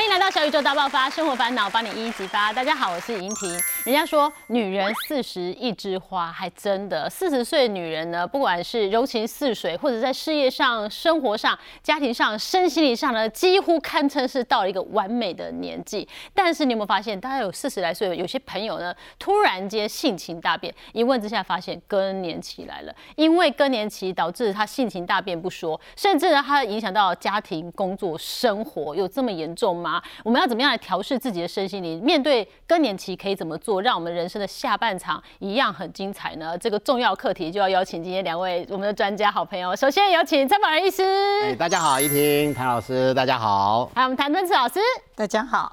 欢迎来到小宇宙大爆发，生活烦恼帮你一一激发。大家好，我是莹婷。人家说女人四十一枝花，还真的。四十岁女人呢，不管是柔情似水，或者在事业上、生活上、家庭上、身心理上呢，几乎堪称是到了一个完美的年纪。但是你有没有发现，大家有四十来岁，有些朋友呢，突然间性情大变，一问之下发现更年期来了。因为更年期导致他性情大变不说，甚至呢，他影响到家庭、工作、生活，有这么严重吗？我们要怎么样来调试自己的身心灵？面对更年期可以怎么做，让我们人生的下半场一样很精彩呢？这个重要课题就要邀请今天两位我们的专家好朋友。首先有请蔡宝仁医师，哎，大家好，依婷谭老师，大家好，还有我们谭敦慈老师，大家好。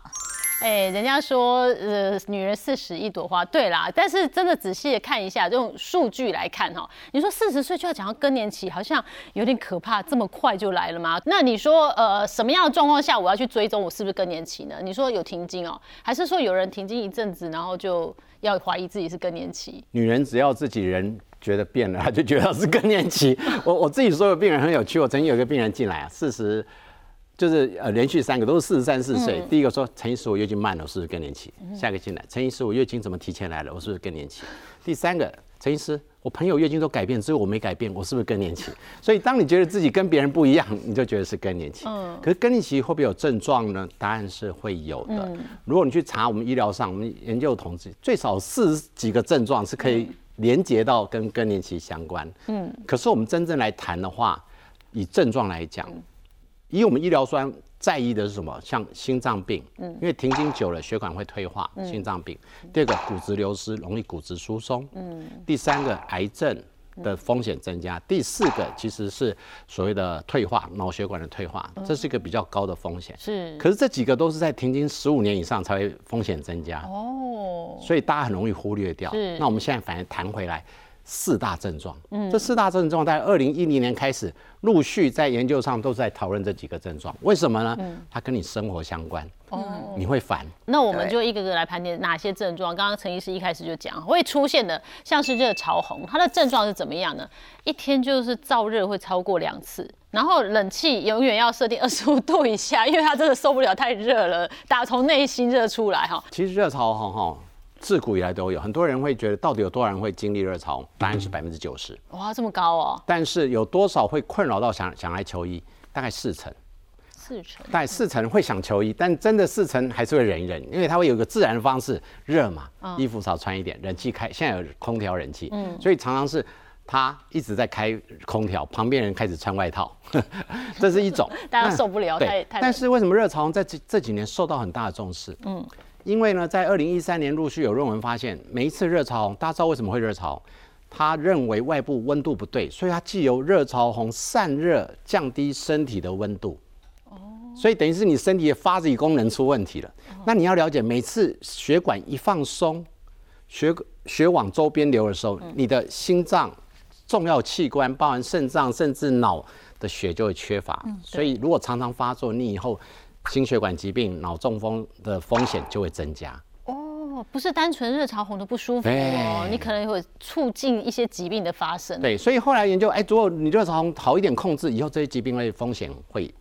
哎，人家说，呃，女人四十一朵花，对啦。但是真的仔细的看一下，用数据来看哈，你说四十岁就要讲到更年期，好像有点可怕，这么快就来了吗？那你说，呃，什么样的状况下我要去追踪我是不是更年期呢？你说有停经哦，还是说有人停经一阵子，然后就要怀疑自己是更年期？女人只要自己人觉得变了，她就觉得是更年期。我我自己说的病人很有趣，我曾经有一个病人进来啊，四十。就是呃，连续三个都是四十三四岁。第一个说陈医师，我月经慢了，我是不是更年期？下个进来，陈医师，我月经怎么提前来了？我是不是更年期？第三个，陈医师，我朋友月经都改变，只有我没改变，我是不是更年期？所以当你觉得自己跟别人不一样，你就觉得是更年期。嗯。可是更年期会不会有症状呢？答案是会有的。如果你去查我们医疗上，我们研究统计，最少四十几个症状是可以连接到跟更年期相关。嗯。可是我们真正来谈的话，以症状来讲。以我们医疗端在意的是什么？像心脏病，嗯，因为停经久了，血管会退化，心脏病。第二个，骨质流失，容易骨质疏松。嗯。第三个，癌症的风险增加。第四个，其实是所谓的退化，脑血管的退化，这是一个比较高的风险。是。可是这几个都是在停经十五年以上才会风险增加。哦。所以大家很容易忽略掉。是。那我们现在反而谈回来。四大症状，嗯，这四大症状在二零一零年开始陆续在研究上都在讨论这几个症状，为什么呢？嗯它跟你生活相关，哦，你会烦。那我们就一个个来盘点哪些症状。刚刚陈医师一开始就讲会出现的，像是热潮红，它的症状是怎么样呢？一天就是燥热会超过两次，然后冷气永远要设定二十五 度以下，因为它真的受不了太热了，打从内心热出来哈。其实热潮红哈。自古以来都有很多人会觉得，到底有多少人会经历热潮？答案是百分之九十。哇，这么高哦！但是有多少会困扰到想想来求医？大概四成。四成。大概四成会想求医，但真的四成还是会忍一忍，因为它会有一个自然的方式，热嘛，衣服少穿一点，冷气开，现在有空调、冷气，嗯，所以常常是他一直在开空调，旁边人开始穿外套，这是一种，大家受不了。对，但是为什么热潮在这这几年受到很大的重视？嗯。因为呢，在二零一三年陆续有论文发现，每一次热潮红，大家知道为什么会热潮？他认为外部温度不对，所以它既由热潮红散热，降低身体的温度。哦，所以等于是你身体的发子功能出问题了。那你要了解，每次血管一放松，血血往周边流的时候，你的心脏重要器官，包含肾脏甚至脑的血就会缺乏。所以如果常常发作，你以后。心血管疾病、脑中风的风险就会增加哦，不是单纯热潮红的不舒服哦，你可能会促进一些疾病的发生。对，所以后来研究，哎，如果你热潮红好一点控制，以后这些疾病的风险会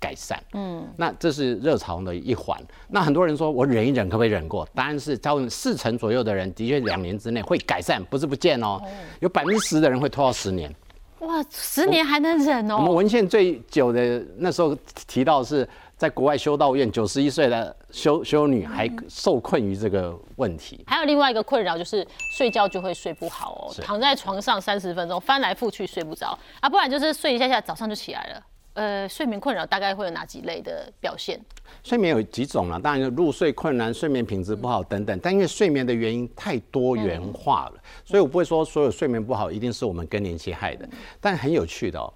改善。嗯，那这是热潮红的一环。那很多人说我忍一忍可不可以忍过？答案是，超过四成左右的人的确两年之内会改善，不是不见哦。有百分之十的人会拖到十年。哇，十年还能忍哦？我们文献最久的那时候提到是。在国外修道院，九十一岁的修修女还受困于这个问题。还有另外一个困扰就是睡觉就会睡不好哦，躺在床上三十分钟翻来覆去睡不着啊，不然就是睡一下下早上就起来了。呃，睡眠困扰大概会有哪几类的表现？睡眠有几种了，当然入睡困难、睡眠品质不好等等。但因为睡眠的原因太多元化了，所以我不会说所有睡眠不好一定是我们更年期害的。但很有趣的哦。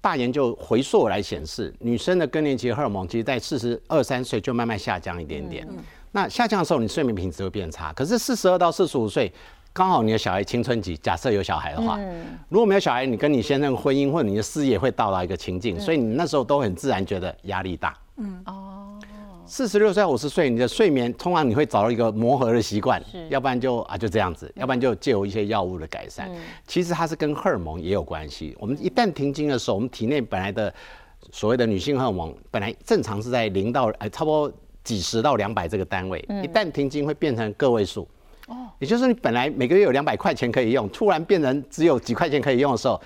大研究回溯来显示，女生的更年期荷尔蒙，其实在四十二三岁就慢慢下降一点点。那下降的时候，你睡眠品质会变差。可是四十二到四十五岁，刚好你的小孩青春期，假设有小孩的话，如果没有小孩，你跟你先生婚姻或者你的事业会到达一个情境，所以你那时候都很自然觉得压力大。嗯哦。四十六岁、五十岁，你的睡眠通常你会找到一个磨合的习惯，要不然就啊就这样子，要不然就借由一些药物的改善。其实它是跟荷尔蒙也有关系。我们一旦停经的时候，我们体内本来的所谓的女性荷尔蒙，本来正常是在零到呃差不多几十到两百这个单位，一旦停经会变成个位数。哦，也就是你本来每个月有两百块钱可以用，突然变成只有几块钱可以用的时候，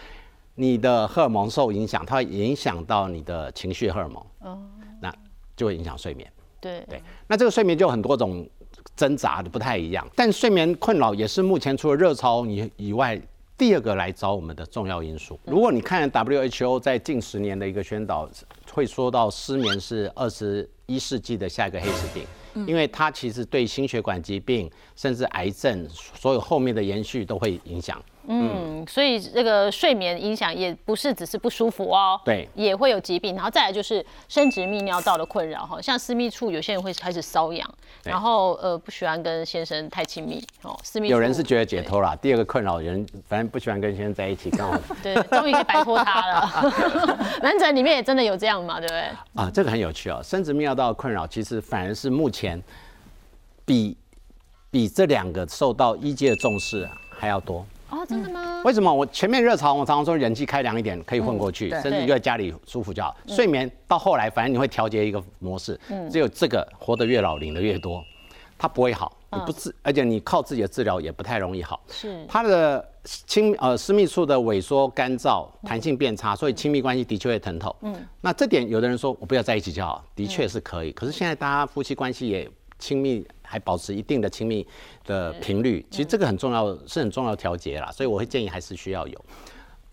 你的荷尔蒙受影响，它会影响到你的情绪荷尔蒙。哦，那就会影响睡眠。对。对，那这个睡眠就有很多种挣扎的不太一样，但睡眠困扰也是目前除了热潮以以外。第二个来找我们的重要因素，如果你看 WHO 在近十年的一个宣导，会说到失眠是二十一世纪的下一个黑死病，因为它其实对心血管疾病甚至癌症所有后面的延续都会影响。嗯，所以这个睡眠影响也不是只是不舒服哦，对，也会有疾病，然后再来就是生殖泌尿道的困扰哈，像私密处有些人会开始瘙痒，然后呃不喜欢跟先生太亲密哦，私密有人是觉得解脱了，第二个困扰人反正不喜欢跟先生在一起，刚好 对，终于可以摆脱他了。男仔里面也真的有这样嘛，对不对？啊，这个很有趣哦，生殖泌尿道的困扰其实反而是目前比比这两个受到医界的重视还要多。哦，真的吗？为什么我前面热潮，我常常说人气开凉一点可以混过去，甚至就在家里舒服就好。睡眠到后来，反正你会调节一个模式，只有这个活得越老领的越多，它不会好，你不治，而且你靠自己的治疗也不太容易好。是它的亲呃私密处的萎缩、干燥、弹性变差，所以亲密关系的确会疼痛。嗯，那这点有的人说我不要在一起就好，的确是可以。可是现在大家夫妻关系也亲密。还保持一定的亲密的频率，其实这个很重要，是很重要的调节啦。所以我会建议还是需要有，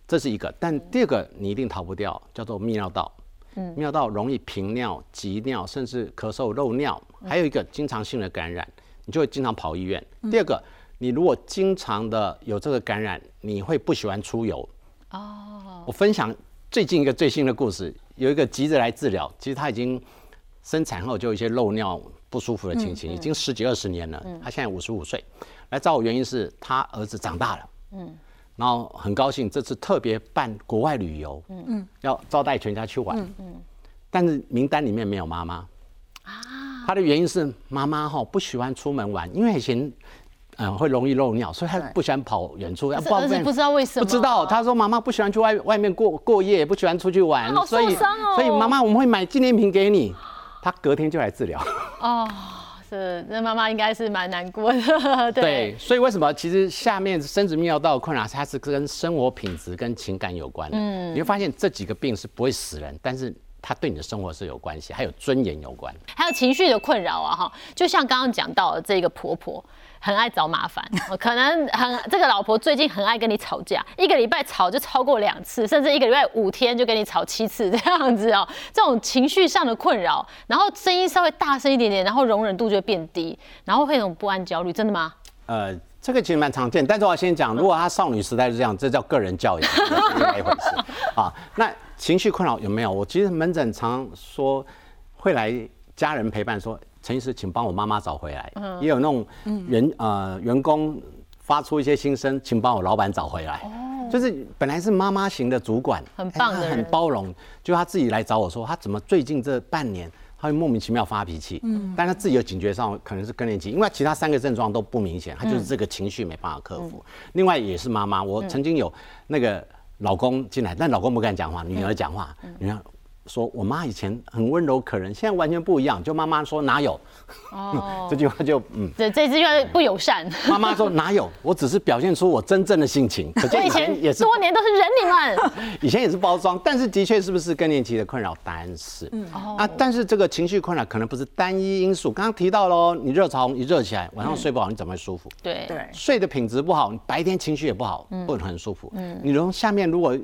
这是一个。但第二个你一定逃不掉，叫做泌尿道。嗯，泌尿道容易频尿、急尿，甚至咳嗽、漏尿。还有一个经常性的感染，你就会经常跑医院。第二个，你如果经常的有这个感染，你会不喜欢出游。哦，我分享最近一个最新的故事，有一个急着来治疗，其实他已经生产后就有一些漏尿。不舒服的情形已经十几二十年了。他现在五十五岁，来找我原因是他儿子长大了，嗯，然后很高兴这次特别办国外旅游，嗯。嗯，要招待全家去玩，嗯嗯，但是名单里面没有妈妈，啊，他的原因是妈妈哈不喜欢出门玩，因为以前嗯会容易漏尿，所以他不喜欢跑远处。不不知道为什么，不知道他说妈妈不喜欢去外外面过过夜，不喜欢出去玩，所以所以妈妈我们会买纪念品给你。他隔天就来治疗哦，是那妈妈应该是蛮难过的。对，所以为什么其实下面生殖泌尿道困扰，它是跟生活品质跟情感有关的。嗯，你会发现这几个病是不会死人，但是它对你的生活是有关系，还有尊严有关，还有情绪的困扰啊哈。就像刚刚讲到的这个婆婆。很爱找麻烦，可能很这个老婆最近很爱跟你吵架，一个礼拜吵就超过两次，甚至一个礼拜五天就跟你吵七次这样子哦。这种情绪上的困扰，然后声音稍微大声一点点，然后容忍度就会变低，然后会有种不安、焦虑，真的吗？呃，这个其实蛮常见，但是我先讲，如果他少女时代是这样，这叫个人教养，另外一回事啊。那情绪困扰有没有？我其实门诊常说会来家人陪伴说。陈医师，请帮我妈妈找回来。也有那种员呃员工发出一些心声，请帮我老板找回来。哦，就是本来是妈妈型的主管，很棒的很包容，就他自己来找我说，他怎么最近这半年他会莫名其妙发脾气。嗯，但他自己有警觉上可能是更年期，因为其他三个症状都不明显，他就是这个情绪没办法克服。另外也是妈妈，我曾经有那个老公进来，但老公不敢讲话，女儿讲话，女儿。说我妈以前很温柔可人，现在完全不一样。就妈妈说哪有？哦，这句话就嗯，对，这句话不友善。妈妈说哪有？我只是表现出我真正的性情。我以前也是多年都是忍你们。以前也是包装，但是的确是不是更年期的困扰？答案是。嗯哦。啊，但是这个情绪困扰可能不是单一因素。刚刚提到喽，你热潮一热起来，晚上睡不好，你怎么会舒服？对对。睡的品质不好，你白天情绪也不好，不很舒服。嗯。你从下面如果。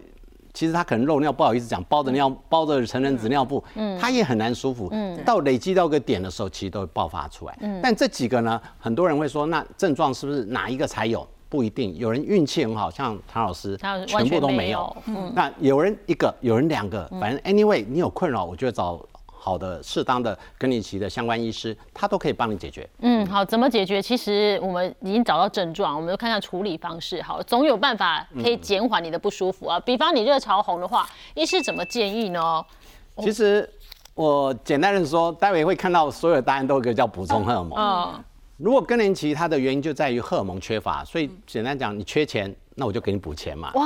其实他可能漏尿，不好意思讲，包着尿，包着成人纸尿布，嗯，他也很难舒服，嗯，到累积到个点的时候，其实都会爆发出来，嗯，但这几个呢，很多人会说，那症状是不是哪一个才有？不一定，有人运气很好，像唐老师，全部都没有，嗯，那有人一个，有人两个，反正 anyway，你有困扰，我就找。好的，适当的更年期的相关医师，他都可以帮你解决。嗯，好，怎么解决？其实我们已经找到症状，我们就看看处理方式。好，总有办法可以减缓你的不舒服啊。比方你热潮红的话，医师怎么建议呢？其实我简单的说，待会会看到所有的答案都有个叫补充荷尔蒙。嗯，如果更年期它的原因就在于荷尔蒙缺乏，所以简单讲，你缺钱。那我就给你补钱嘛。哇，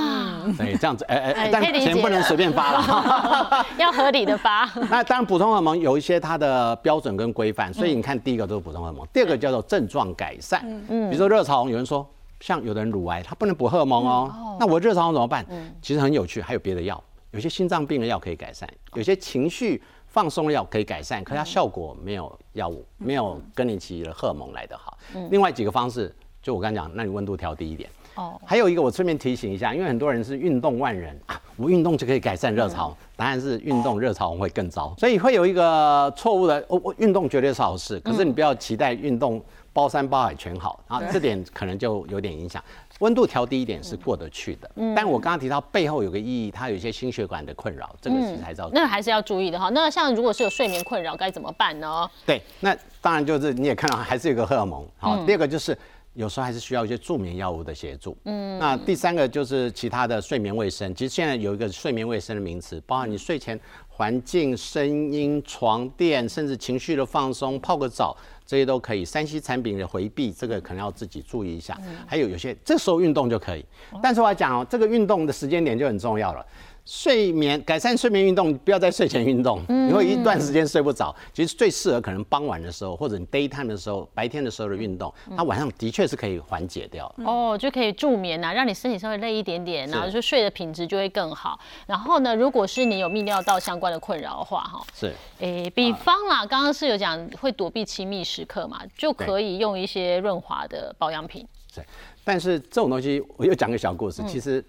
对，这样子，哎哎哎，但钱不能随便发了。要合理的发。那当然，补充荷尔蒙有一些它的标准跟规范，所以你看，第一个都是补充荷尔蒙，第二个叫做症状改善。嗯嗯，比如说热潮红，有人说，像有的人乳癌，他不能补荷尔蒙哦。那我热潮红怎么办？其实很有趣，还有别的药，有些心脏病的药可以改善，有些情绪放松的药可以改善，可是它效果没有药物，没有跟你起的荷尔蒙来得好。另外几个方式，就我刚才讲，那你温度调低一点。哦，还有一个，我顺便提醒一下，因为很多人是运动万人啊，我运动就可以改善热潮，答案是运动热潮会更糟，所以会有一个错误的，我我运动绝对是好事，可是你不要期待运动包山包海全好，然后这点可能就有点影响。温度调低一点是过得去的，但我刚刚提到背后有个意义，它有一些心血管的困扰，这个其实还是要那还是要注意的哈。那像如果是有睡眠困扰，该怎么办呢？对，那当然就是你也看到还是有个荷尔蒙。好，第二个就是有时候还是需要一些助眠药物的协助。嗯，那第三个就是其他的睡眠卫生。其实现在有一个睡眠卫生的名词，包含你睡前环境、声音、床垫，甚至情绪的放松，泡个澡，这些都可以。三 C 产品的回避，这个可能要自己注意一下。还有有些这时候运动就可以，但是我要讲哦，这个运动的时间点就很重要了。睡眠改善睡眠运动，不要在睡前运动，你会一段时间睡不着。其实最适合可能傍晚的时候，或者你 daytime 的时候，白天的时候的运动，它晚上的确是可以缓解掉。哦，就可以助眠呐、让你身体稍微累一点点，然后就睡的品质就会更好。然后呢，如果是你有泌尿道相关的困扰的话，哈，是，诶，比方啦，刚刚是有讲会躲避亲密时刻嘛，就可以用一些润滑的保养品。对。但是这种东西，我又讲个小故事。其实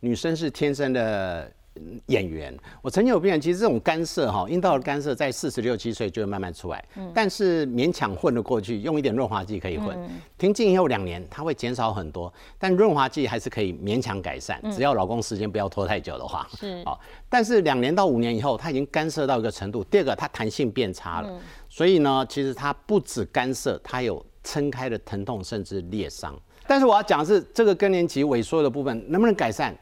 女生是天生的嗯演员。我曾经有病人，其实这种干涉哈，阴道的干涉在四十六七岁就会慢慢出来，但是勉强混得过去，用一点润滑剂可以混。停经以后两年，它会减少很多，但润滑剂还是可以勉强改善，只要老公时间不要拖太久的话。是好，但是两年到五年以后，它已经干涉到一个程度。第二个，它弹性变差了，所以呢，其实它不止干涉，它有撑开的疼痛，甚至裂伤。但是我要讲的是，这个更年期萎缩的部分能不能改善？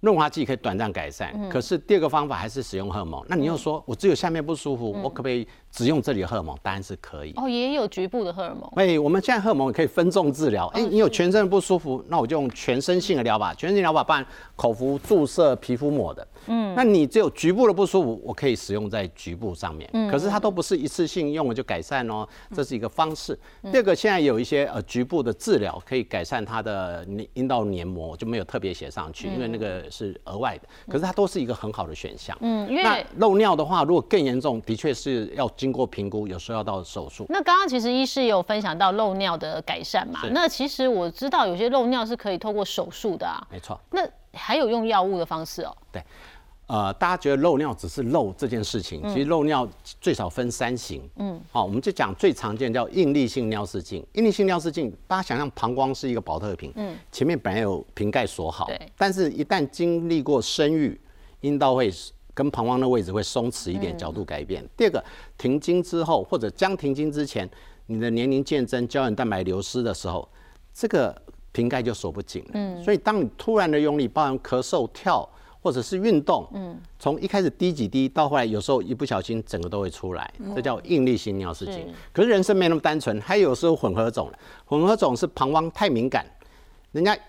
润滑剂可以短暂改善，可是第二个方法还是使用荷尔蒙。那你又说我只有下面不舒服，我可不可以只用这里的荷尔蒙？当然是可以。哦，也有局部的荷尔蒙。哎，我们现在荷尔蒙也可以分众治疗。哎，你有全身的不舒服，那我就用全身性的疗法。全身性疗法包含口服、注射、皮肤抹的。嗯，那你只有局部的不舒服，我可以使用在局部上面。嗯，可是它都不是一次性用了就改善哦，这是一个方式。第二个，现在有一些呃局部的治疗可以改善它的阴阴道黏膜，就没有特别写上去，因为那个是额外的。可是它都是一个很好的选项。嗯，因那为漏尿的话，如果更严重，的确是要经过评估，有时候要到手术。那刚刚其实医师也有分享到漏尿的改善嘛，那其实我知道有些漏尿是可以透过手术的啊，没错。那还有用药物的方式哦。对呃，大家觉得漏尿只是漏这件事情，其实漏尿最少分三型。嗯，好，我们就讲最常见叫应力性尿失禁。应力性尿失禁，大家想象膀胱是一个保特瓶，嗯，前面本来有瓶盖锁好对，但是一旦经历过生育，阴道会跟膀胱的位置会松弛一点，角度改变。第二个，停经之后或者将停经之前，你的年龄渐增，胶原蛋白流失的时候，这个瓶盖就锁不紧了。嗯，所以当你突然的用力，包含咳嗽、跳。或者是运动，嗯，从一开始滴几滴，到后来有时候一不小心整个都会出来，这叫应力性尿失禁。可是人生没那么单纯，还有时候混合种，混合种是膀胱太敏感，人家一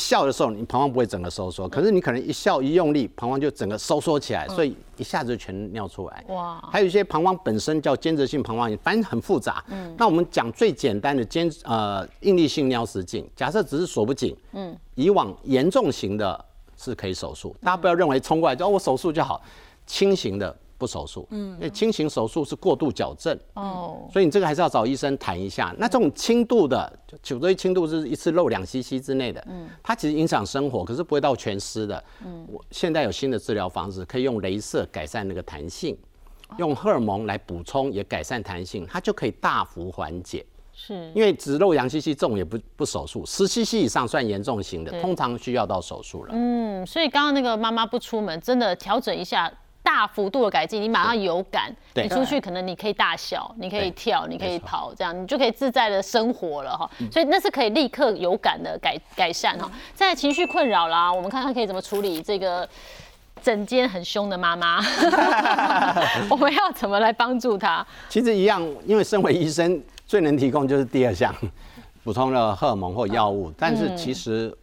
笑的时候，你膀胱不会整个收缩，可是你可能一笑一用力，膀胱就整个收缩起来，所以一下子就全尿出来。哇，还有一些膀胱本身叫间质性膀胱炎，反正很复杂。嗯，那我们讲最简单的间呃应力性尿失禁，假设只是锁不紧，嗯，以往严重型的是可以手术，大家不要认为冲过来就哦我手术就好，轻型的不手术，嗯，因为轻型手术是过度矫正，哦，所以你这个还是要找医生谈一下。那这种轻度的，就颈椎轻度是一次漏两 CC 之内的，嗯，它其实影响生活，可是不会到全湿的。嗯，我现在有新的治疗方式，可以用镭射改善那个弹性，用荷尔蒙来补充也改善弹性，它就可以大幅缓解。是，因为只漏两 CC 这种也不不手术，十 CC 以上算严重型的，通常需要到手术了。嗯，所以刚刚那个妈妈不出门，真的调整一下。大幅度的改进，你马上有感，你出去可能你可以大笑，你可以跳，你可以跑，这样你就可以自在的生活了哈。所以那是可以立刻有感的改改善哈。在情绪困扰啦，我们看看可以怎么处理这个整间很凶的妈妈，我们要怎么来帮助她？其实一样，因为身为医生，最能提供就是第二项，补充了荷尔蒙或药物。但是其实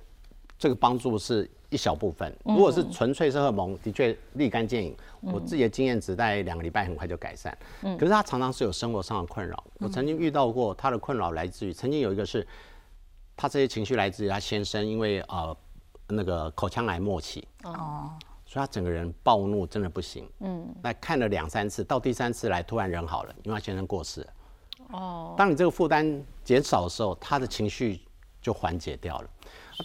这个帮助是一小部分。如果是纯粹是荷尔蒙，的确立竿见影。我自己的经验只在两个礼拜很快就改善。可是他常常是有生活上的困扰。我曾经遇到过他的困扰来自于，曾经有一个是，他这些情绪来自于他先生，因为呃那个口腔癌末期。哦。所以他整个人暴怒，真的不行。嗯。那看了两三次，到第三次来，突然人好了，因为他先生过世了。哦。当你这个负担减少的时候，他的情绪就缓解掉了。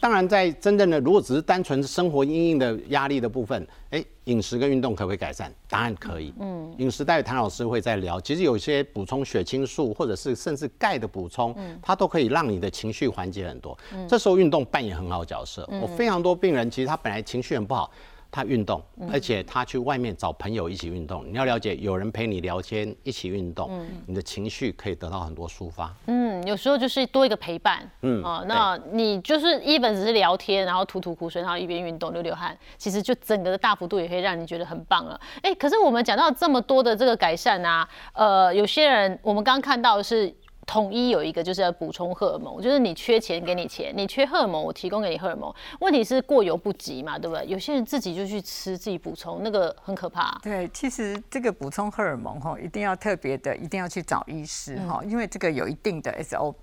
当然，在真正的如果只是单纯生活阴影的压力的部分，哎，饮食跟运动可不可以改善？当然可以。嗯。饮食待会谭老师会再聊。其实有些补充血清素，或者是甚至钙的补充，它都可以让你的情绪缓解很多。嗯。这时候运动扮演很好角色。我非常多病人，其实他本来情绪很不好。他运动，而且他去外面找朋友一起运动。你要了解，有人陪你聊天，一起运动，你的情绪可以得到很多抒发。嗯，有时候就是多一个陪伴。嗯，哦，那你就是一本只是聊天，然后吐吐苦水，然后一边运动流流汗，其实就整个的大幅度也可以让你觉得很棒了。哎，可是我们讲到这么多的这个改善啊，呃，有些人我们刚刚看到的是。统一有一个就是要补充荷尔蒙，就是你缺钱给你钱，你缺荷尔蒙我提供给你荷尔蒙。问题是过犹不及嘛，对不对？有些人自己就去吃自己补充，那个很可怕。对，其实这个补充荷尔蒙哈，一定要特别的，一定要去找医师哈，因为这个有一定的 SOP。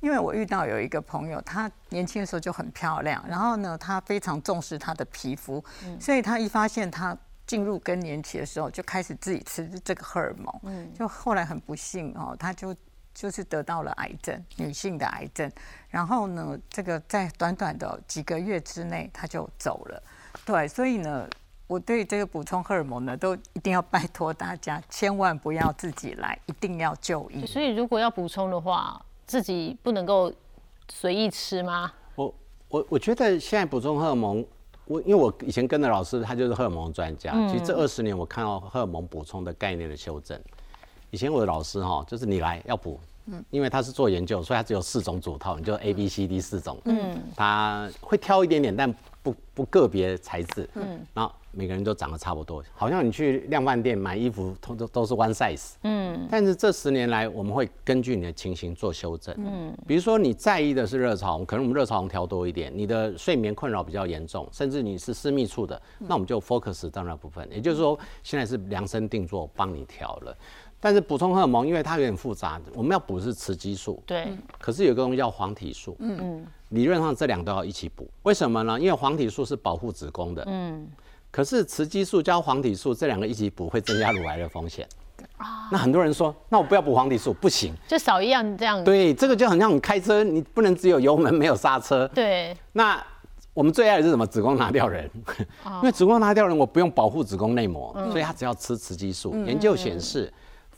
因为我遇到有一个朋友，他年轻的时候就很漂亮，然后呢，他非常重视他的皮肤，所以他一发现他进入更年期的时候，就开始自己吃这个荷尔蒙，嗯，就后来很不幸哦，他就。就是得到了癌症，女性的癌症。然后呢，这个在短短的几个月之内，她就走了。对，所以呢，我对这个补充荷尔蒙呢，都一定要拜托大家，千万不要自己来，一定要就医。所以，如果要补充的话，自己不能够随意吃吗？我我我觉得现在补充荷尔蒙，我因为我以前跟的老师，他就是荷尔蒙专家。其实这二十年，我看到荷尔蒙补充的概念的修正。以前我的老师哈，就是你来要补，嗯，因为他是做研究，所以他只有四种组套，你就 A B C D 四种，嗯，他会挑一点点，但不不个别材质，嗯，然后每个人都长得差不多，好像你去量贩店买衣服，都都都是 one size，嗯，但是这十年来，我们会根据你的情形做修正，嗯，比如说你在意的是热潮红，可能我们热潮红调多一点，你的睡眠困扰比较严重，甚至你是私密处的，那我们就 focus 到那部分，也就是说，现在是量身定做帮你调了。但是补充荷尔蒙，因为它有点复杂，我们要补是雌激素。对。可是有个东西叫黄体素。嗯嗯。理论上这两都要一起补，为什么呢？因为黄体素是保护子宫的。嗯。可是雌激素加黄体素这两个一起补会增加乳癌的风险。啊。那很多人说，那我不要补黄体素，不行。就少一样这样。对，这个就很像你开车，你不能只有油门没有刹车。对。那我们最爱的是什么？子宫拿掉人。因为子宫拿掉人，我不用保护子宫内膜，所以他只要吃雌激素。研究显示。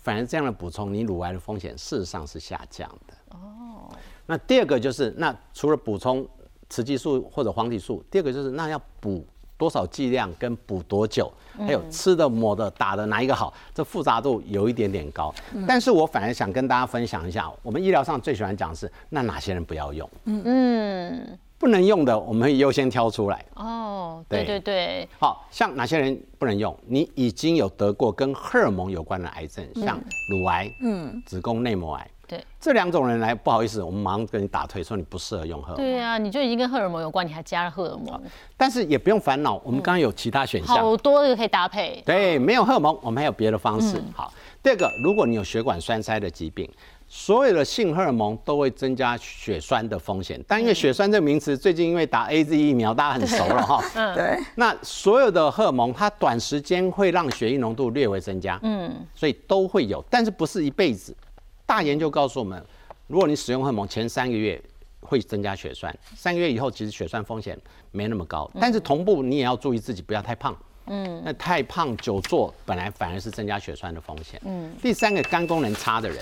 反而这样的补充，你乳癌的风险事实上是下降的。哦。那第二个就是，那除了补充雌激素或者黄体素，第二个就是那要补多少剂量跟补多久，还有吃的、抹的、打的哪一个好？这复杂度有一点点高。但是我反而想跟大家分享一下，我们医疗上最喜欢讲的是，那哪些人不要用？嗯嗯。不能用的，我们会优先挑出来。哦，对对对，好像哪些人不能用？你已经有得过跟荷尔蒙有关的癌症，像乳癌、嗯，子宫内膜癌，对，这两种人来，不好意思，我们马上跟你打退，说你不适合用荷尔蒙。对啊，你就已经跟荷尔蒙有关，你还加了荷尔蒙。但是也不用烦恼，我们刚刚有其他选项，好多个可以搭配。对，没有荷尔蒙，我们还有别的方式。好，第二个，如果你有血管栓塞的疾病。所有的性荷尔蒙都会增加血栓的风险，但因为血栓这个名词最近因为打 A Z 疫苗，大家很熟了哈。嗯，对。那所有的荷尔蒙，它短时间会让血液浓度略微增加，嗯，所以都会有，但是不是一辈子。大研究告诉我们，如果你使用荷尔蒙前三个月会增加血栓，三个月以后其实血栓风险没那么高，但是同步你也要注意自己不要太胖，嗯，那太胖久坐本来反而是增加血栓的风险。嗯，第三个肝功能差的人。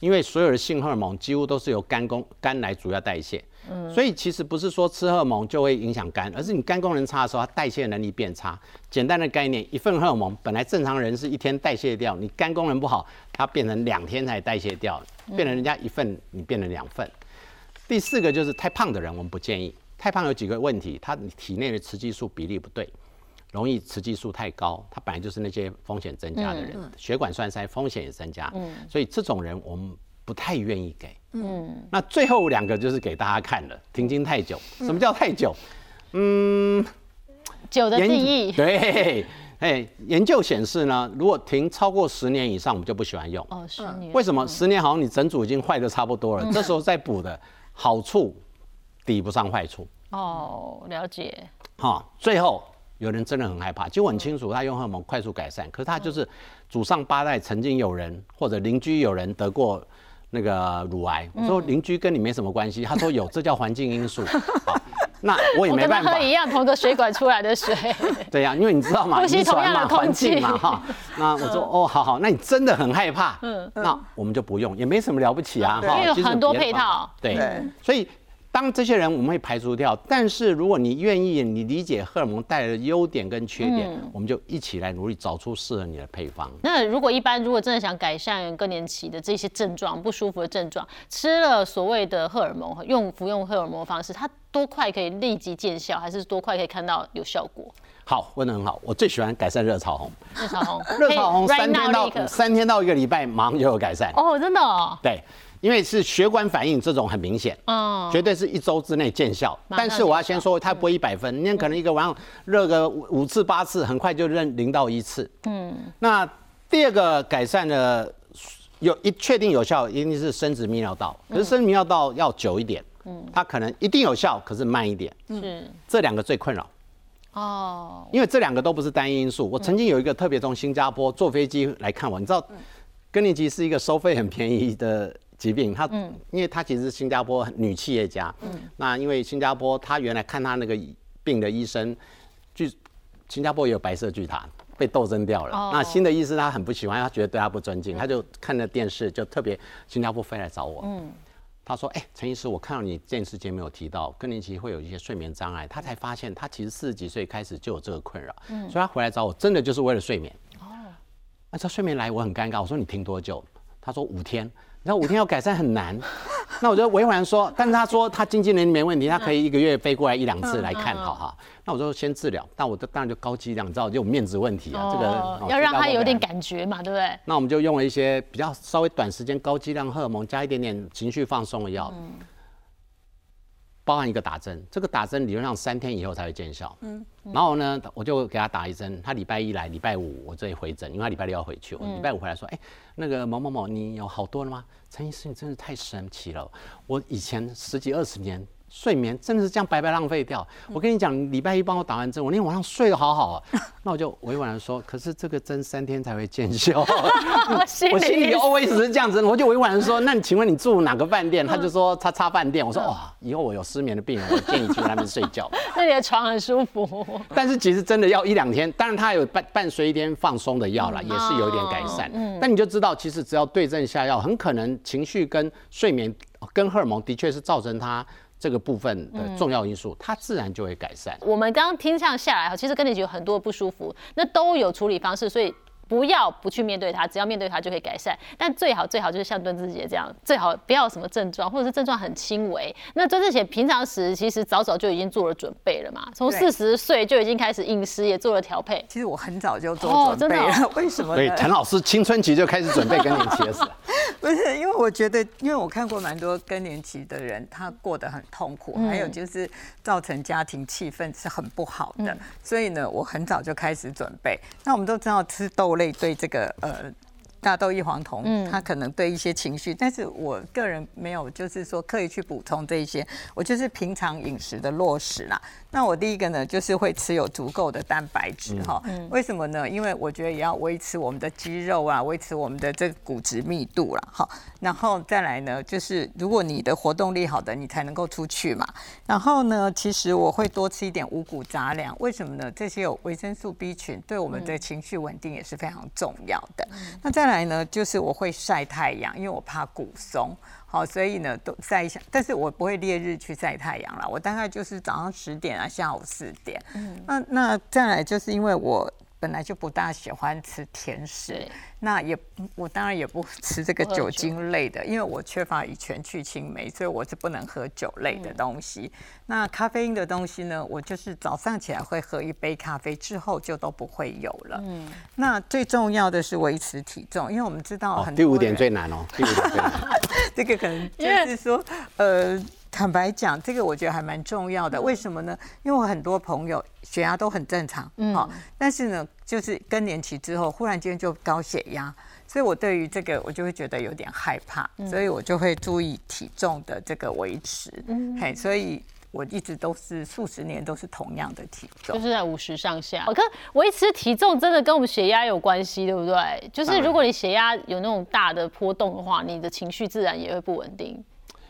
因为所有的性荷尔蒙几乎都是由肝功肝来主要代谢，嗯，所以其实不是说吃荷尔蒙就会影响肝，而是你肝功能差的时候，它代谢能力变差。简单的概念，一份荷尔蒙本来正常人是一天代谢掉，你肝功能不好，它变成两天才代谢掉，变成人家一份，你变成两份。第四个就是太胖的人，我们不建议。太胖有几个问题，他体内的雌激素比例不对。容易雌激素太高，它本来就是那些风险增加的人，血管栓塞风险也增加，所以这种人我们不太愿意给。嗯，那最后两个就是给大家看了，停经太久。什么叫太久？嗯，久的定义对，哎，研究显示呢，如果停超过十年以上，我们就不喜欢用。哦，十年为什么？十年好像你整组已经坏的差不多了，这时候再补的好处抵不上坏处。哦，了解。哈，最后有人真的很害怕，其实我很清楚，他用荷尔蒙快速改善，可是他就是祖上八代曾经有人或者邻居有人得过那个乳癌，我说邻居跟你没什么关系，他说有，这叫环境因素。好，那我也我没办法。跟他喝。一样同个水管出来的水，对呀、因为你知道嘛，呼吸同样的空环境嘛，哈。那我说哦，好好，那你真的很害怕，嗯，那我们就不用，也没什么了不起啊，哈因为有其实很多配套。对对，所以。当这些人我们会排除掉，但是如果你愿意，你理解荷尔蒙带来的优点跟缺点，嗯我们就一起来努力找出适合你的配方。那如果一般如果真的想改善更年期的这些症状不舒服的症状，吃了所谓的荷尔蒙，用服用荷尔蒙的方式，它多快可以立即见效，还是多快可以看到有效果？好，问得很好，我最喜欢改善热潮红，热潮红，热潮红三天到三天到一个礼拜马上就有改善。哦，真的哦，对，因为是血管反应这种很明显，哦，绝对是一周之内见效。但是我要先说，它不会一百分，你可能一个晚上热个五五次八次，很快就认零到一次。嗯，那第二个改善的有一确定有效，一定是生殖泌尿道，可是生殖泌尿道要久一点。嗯，它可能一定有效，可是慢一点。是这两个最困扰。哦，因为这两个都不是单一因素。我曾经有一个特别从新加坡坐飞机来看我，你知道，更年期是一个收费很便宜的疾病。他，因为他其实是新加坡女企业家，嗯那因为新加坡他原来看他那个病的医生，据新加坡也有白色巨塔。被斗争掉了。哦那新的医师他很不喜欢，他觉得对他不尊敬，他就看了电视，就特别新加坡飞来找我。嗯他说：“哎、陈医师，我看到你电视节目有提到更年期会有一些睡眠障碍，他才发现他其实四十几岁开始就有这个困扰，嗯所以他回来找我真的就是为了睡眠。哦，按照睡眠来，我很尴尬。我说你停多久？他说五天。你知道五天要改善很难，那我就委婉说，但是他说他经纪人没问题，他可以一个月飞过来一两次来看，好哈。那我就先治疗，但我当然就高剂量，你知道就有面子问题啊，这个要让他有点感觉嘛，对不对？那我们就用了一些比较稍微短时间高剂量荷尔蒙加一点点情绪放松的药，包含一个打针。这个打针理论上三天以后才会见效。嗯，然后呢，我就给他打一针。他礼拜一来，礼拜五我这里回诊，因为他礼拜六要回去。我礼拜五回来说，哎、那个某某某，你有好多了吗？陈医师，你真是太神奇了。我以前十几二十年。睡眠真的是这样白白浪费掉。我跟你讲，你礼拜一帮我打完针，我那天晚上睡得好好啊。那我就委婉的说，可是这个针三天才会见效。我心里里 always 是这样子，我就委婉的说，那你请问你住哪个饭店？他就说叉叉饭店。我说哇，以后我有失眠的病人，我建议去那边睡觉。那你的床很舒服。但是其实真的要一两天，当然它有伴伴随一天放松的药啦，也是有一点改善。但你就知道，其实只要对症下药，很可能情绪跟睡眠跟荷尔蒙的确是造成它这个部分的重要因素，它自然就会改善。我们刚刚听上下来哈，其实跟你有很多不舒服，那都有处理方式，所以不要不去面对它，只要面对它就可以改善。但最好最好就是像敦志杰这样，最好不要什么症状，或者是症状很轻微。那敦志姐平常时其实早早就已经做了准备了嘛，从对四十岁就已经开始饮食也做了调配。其实我很早就哦做准备了，为什么所以？陈老师青春期就开始准备更年期的事。不是，因为我觉得，因为我看过蛮多更年期的人，他过得很痛苦，还有就是造成家庭气氛是很不好的，所以呢，我很早就开始准备。那我们都知道吃豆类对这个呃。大豆异黄酮，它可能对一些情绪，但是我个人没有，就是说刻意去补充这一些，我就是平常饮食的落实啦。那我第一个呢，就是会吃有足够的蛋白质哈。为什么呢？因为我觉得也要维持我们的肌肉啊，维持我们的这个骨质密度啦。哈。然后再来呢，就是如果你的活动力好的，你才能够出去嘛。然后呢，其实我会多吃一点五谷杂粮，为什么呢？这些有维生素 B 群，对我们的情绪稳定也是非常重要的。那再来呢，就是我会晒太阳，因为我怕骨松。好，所以呢都晒一下，但是我不会烈日去晒太阳啦，我大概就是早上十点啊，下午四点。嗯，那那再来就是因为我本来就不大喜欢吃甜食，那也我当然也不吃这个酒酒精类的，因为我缺乏乙醛去青霉，所以我是不能喝酒类的东西。那咖啡因的东西呢，我就是早上起来会喝一杯咖啡，之后就都不会有了。嗯，那最重要的是维持体重，因为我们知道哦很，多第五点最难哦，第五点最难。这个可能就是说，呃，坦白讲，这个我觉得还蛮重要的。为什么呢？因为我很多朋友血压都很正常，好，但是呢，就是更年期之后，忽然间就高血压，所以我对于这个我就会觉得有点害怕，所以我就会注意体重的这个维持。嗯嘿，所以我一直都是数十年都是同样的体重就。是在五十上下。我看维持体重真的跟我们血压有关系，对不对？就是如果你血压有那种大的波动的话，你的情绪自然也会不稳定。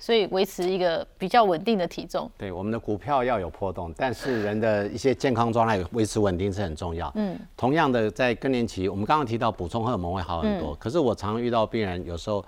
所以维持一个比较稳定的体重，对我们的股票要有波动，但是人的一些健康状态维持稳定是很重要。嗯，同样的在更年期，我们刚刚提到补充荷尔蒙会好很多，可是我常遇到病人有时候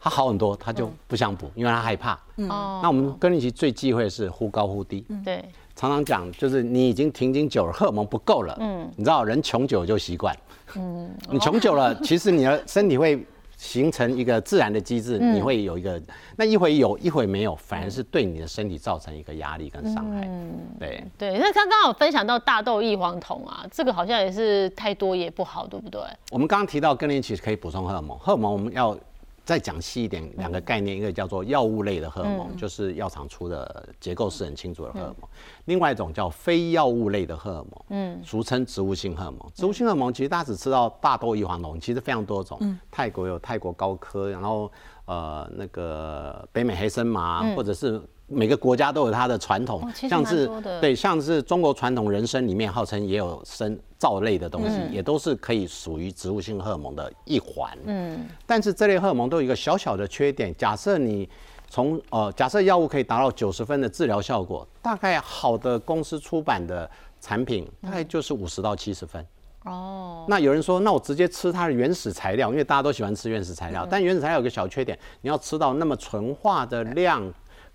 他好很多，他就不想补，因为他害怕。哦，那我们更年期最忌讳是忽高忽低。对，常常讲就是你已经停经久了，荷尔蒙不够了。嗯，你知道人穷久就习惯。嗯，你穷久了，其实你的身体会。形成一个自然的机制，你会有一个，那一会有一会没有，反而是对你的身体造成一个压力跟伤害。嗯对对，那刚刚有分享到大豆异黄酮啊，这个好像也是太多也不好，对不对？我们刚刚提到更年期可以补充荷尔蒙，荷尔蒙我们要。再讲细一点，两个概念，一个叫做药物类的荷尔蒙，就是药厂出的结构是很清楚的荷尔蒙；另外一种叫非药物类的荷尔蒙，嗯，俗称植物性荷尔蒙。植物性荷尔蒙其实大家只知道大豆异黄酮，其实非常多种。泰国有泰国高科，然后呃那个北美黑森麻，或者是。每个国家都有它的传统，像是对，像是中国传统人参里面号称也有生皂类的东西，也都是可以属于植物性荷尔蒙的一环。嗯，但是这类荷尔蒙都有一个小小的缺点，假设你从呃，假设药物可以达到九十分的治疗效果，大概好的公司出版的产品大概就是五十到七十分。哦，那有人说，那我直接吃它的原始材料，因为大家都喜欢吃原始材料，但原始材料有个小缺点，你要吃到那么纯化的量。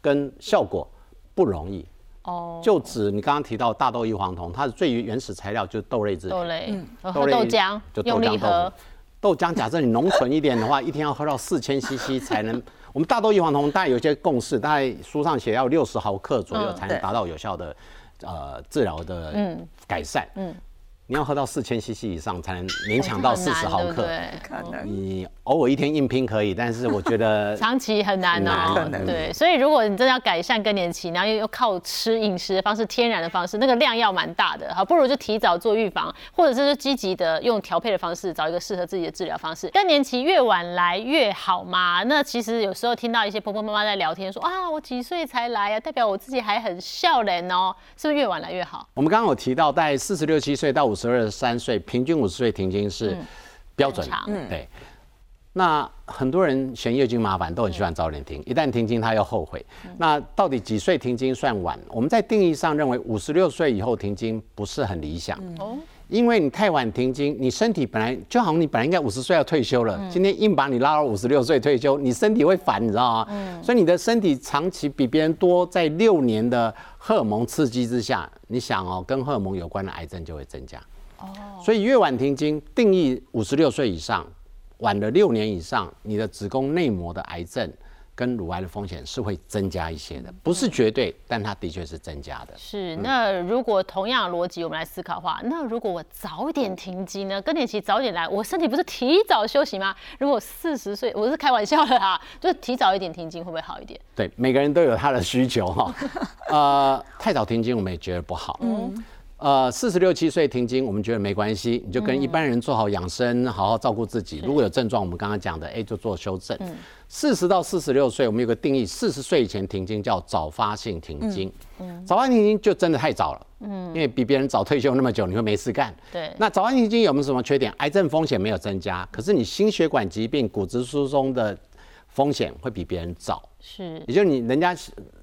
跟效果不容易哦，就指你刚刚提到大豆异黄酮，它的最原始材料就是豆类制品，豆类，豆类豆浆，就豆浆豆腐。豆浆假设你浓醇一点的话，一天要喝到四千 CC 才能。我们大豆异黄酮大概有些共识，大概书上写要六十毫克左右才能达到有效的呃治疗的改善。嗯。你要喝到四千 CC 以上才能勉强到四十毫克，可能你偶尔一天硬拼可以，但是我觉得 长期很难哦。对，所以如果你真的要改善更年期，然后又又靠吃饮食的方式、天然的方式，那个量要蛮大的，好，不如就提早做预防，或者是积极的用调配的方式，找一个适合自己的治疗方式。更年期越晚来越好嘛？那其实有时候听到一些婆婆妈妈在聊天说啊，我几岁才来啊，代表我自己还很笑脸哦，是不是越晚来越好？我们刚刚有提到，在四十六七岁到五。十二三岁，平均五十岁停经是标准。嗯，对。那很多人嫌月经麻烦，都很喜欢早点停。一旦停经，他又后悔。那到底几岁停经算晚？我们在定义上认为，五十六岁以后停经不是很理想。哦。因为你太晚停经，你身体本来就好像你本来应该五十岁要退休了，今天硬把你拉到五十六岁退休，你身体会烦，你知道吗？嗯。所以你的身体长期比别人多在六年的荷尔蒙刺激之下，你想哦，跟荷尔蒙有关的癌症就会增加。哦。所以越晚停经，定义五十六岁以上，晚了六年以上，你的子宫内膜的癌症。跟乳癌的风险是会增加一些的，不是绝对，但它的确是增加的。是，那如果同样的逻辑，我们来思考的话，那如果我早点停机呢？更年期早点来，我身体不是提早休息吗？如果四十岁，我是开玩笑的啊，就是提早一点停经会不会好一点？对，每个人都有他的需求哈。呃，太早停经我们也觉得不好。嗯。呃，四十六七岁停经，我们觉得没关系，你就跟一般人做好养生，好好照顾自己。如果有症状，我们刚刚讲的，哎，就做修正。四十到四十六岁，我们有个定义，四十岁以前停经叫早发性停经。嗯，早发停经就真的太早了。嗯，因为比别人早退休那么久，你会没事干。对。那早发停经有没有什么缺点？癌症风险没有增加，可是你心血管疾病、骨质疏松的风险会比别人早。是。也就是你人家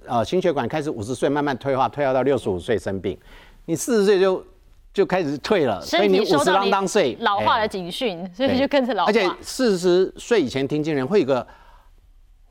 呃心血管开始五十岁慢慢退化，退化到六十五岁生病。你四十岁就就开始退了，所以你五十啷当岁老化的警讯，所以就跟着老化。而且四十岁以前停经人会有个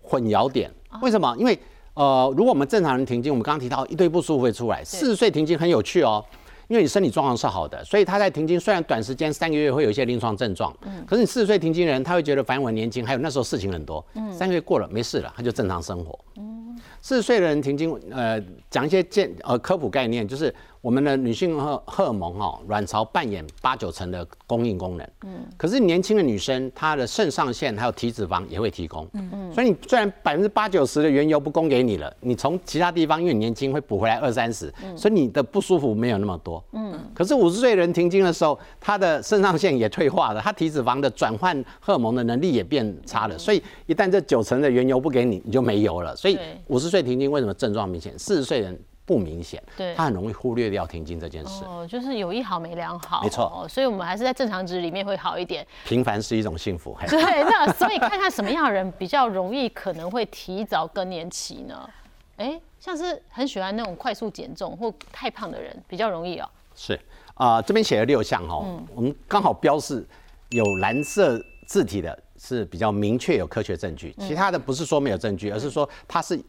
混淆点，为什么？因为呃，如果我们正常人停经，我们刚刚提到一堆不舒服会出来。四十岁停经很有趣哦，因为你身体状况是好的，所以他在停经虽然短时间三个月会有一些临床症状，嗯，可是你四十岁停经人他会觉得反正我年轻，还有那时候事情很多，嗯，三个月过了没事了，他就正常生活，嗯，四十岁的人停经，呃，讲一些健呃科普概念，就是。我们的女性荷荷尔蒙哈，卵巢扮演八九成的供应功能。嗯。可是年轻的女生，她的肾上腺还有体脂肪也会提供。嗯嗯。所以你虽然百分之八九十的原油不供给你了，你从其他地方因为你年轻会补回来二三十，所以你的不舒服没有那么多。嗯，可是五十岁人停经的时候，她的肾上腺也退化了，她体脂肪的转换荷尔蒙的能力也变差了，所以一旦这九成的原油不给你，你就没油了。所以五十岁停经为什么症状明显？四十岁人不明显，对他很容易忽略掉停经这件事。哦，就是有一好没两好，没错哦，所以我们还是在正常值里面会好一点。平凡是一种幸福。嘿对，那所以看看什么样的人比较容易可能会提早更年期呢？哎，像是很喜欢那种快速减重或太胖的人比较容易哦。是啊、这边写了六项哈、嗯我们刚好标示有蓝色字体的是比较明确有科学证据，嗯其他的不是说没有证据，而是说它是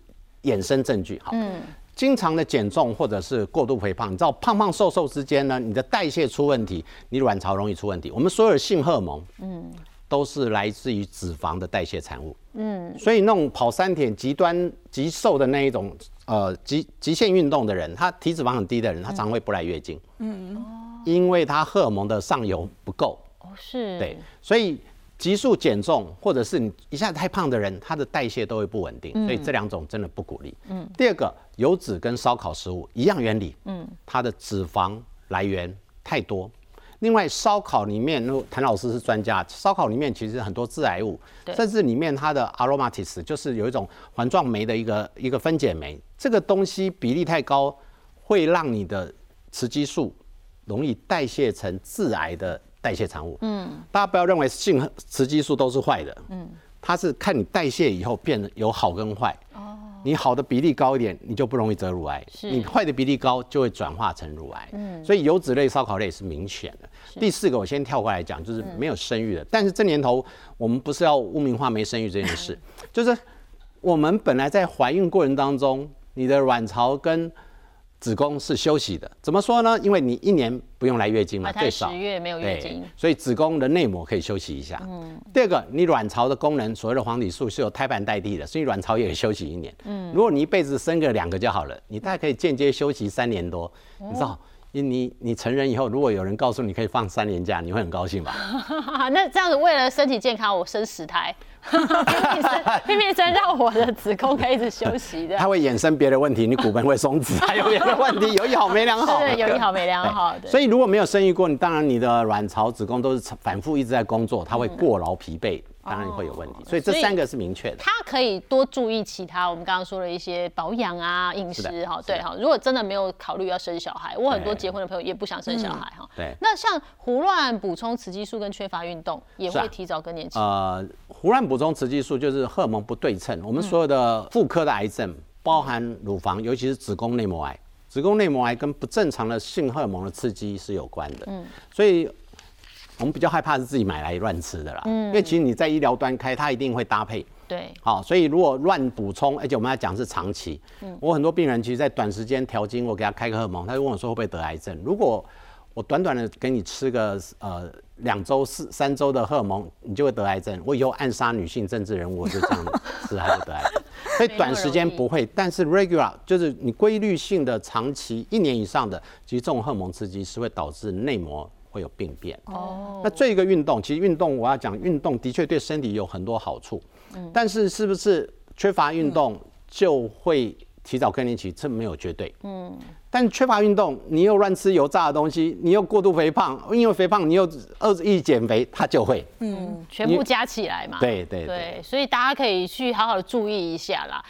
衍生证据。好，经常的减重或者是过度肥胖，你知道胖胖瘦瘦之间呢，你的代谢出问题，你卵巢容易出问题。我们所有的性荷尔蒙，嗯都是来自于脂肪的代谢产物。嗯，所以那种跑三铁极端极瘦的那一种，呃，极极限运动的人，他体脂肪很低的人，他常会不来月经。嗯，因为他荷尔蒙的上游不够。哦，是，对，所以急速减重或者是你一下子太胖的人，他的代谢都会不稳定，所以这两种真的不鼓励。嗯，第二个，油脂跟烧烤食物一样原理，嗯，它的脂肪来源太多。另外，烧烤里面，那谭老师是专家，烧烤里面其实很多致癌物，甚至里面它的 aromatase 就是有一种环状酶的一个一个分解酶，这个东西比例太高，会让你的雌激素容易代谢成致癌的代谢产物。嗯，大家不要认为性雌激素都是坏的。嗯，它是看你代谢以后变得有好跟坏。哦，你好的比例高一点，你就不容易得乳癌；是你坏的比例高，就会转化成乳癌。嗯，所以油脂类、烧烤类是明显的。第四个，我先跳过来讲，就是没有生育的。但是这年头，我们不是要污名化没生育这件事，就是我们本来在怀孕过程当中，你的卵巢跟子宫是休息的。怎么说呢？因为你一年不用来月经嘛，最少十月没有月对经，所以子宫的内膜可以休息一下。嗯。第二个，你卵巢的功能，所谓的黄体素是由胎盘代替的，所以卵巢也可以休息一年。嗯。如果你一辈子生个两个就好了，你大概可以间接休息三年多。你知道，你你你成人以后，如果有人告诉你可以放三年假，你会很高兴吧？那这样子为了身体健康，我生十胎，拼命生，拼命生，让我的子宫可以一直休息的。它会衍生别的问题，你骨盆会松弛，还有别的问题，有一好没两好。对，有一好没两好的。所以如果没有生育过，你当然你的卵巢、子宫都是反复一直在工作，它会过劳疲惫，当然会有问题。所以这三个是明确的。他可以多注意其他，我们刚刚说的一些保养啊、饮食哈，对哈。如果真的没有考虑要生小孩，我很多对结婚的朋友也不想生小孩哈。对那像胡乱补充雌激素跟缺乏运动，也会提早更年期。呃，胡乱补充雌激素就是荷尔蒙不对称。我们所有的妇科的癌症，包含乳房，尤其是子宫内膜癌。子宫内膜癌跟不正常的性荷尔蒙的刺激是有关的。嗯，所以我们比较害怕是自己买来乱吃的啦。嗯，因为其实你在医疗端开，它一定会搭配。对，好，所以如果乱补充，而且我们要讲是长期，我很多病人其实，在短时间调经，我给他开个荷尔蒙，他就问我说会不会得癌症？如果我短短的给你吃个呃两周、四三周的荷尔蒙，你就会得癌症。我以后暗杀女性政治人物，我就这样吃，他就得癌症。所以短时间不会，但是 regular 就是你规律性的长期一年以上的，其实这种荷尔蒙刺激是会导致内膜会有病变。哦，那这个运动，其实运动我要讲，运动的确对身体有很多好处，但是是不是缺乏运动就会提早更年期？这没有绝对。嗯，但缺乏运动，你又乱吃油炸的东西，你又过度肥胖，因为肥胖你又恶意减肥，它就会。嗯全部加起来嘛。对对对。对，所以大家可以去好好的注意一下啦。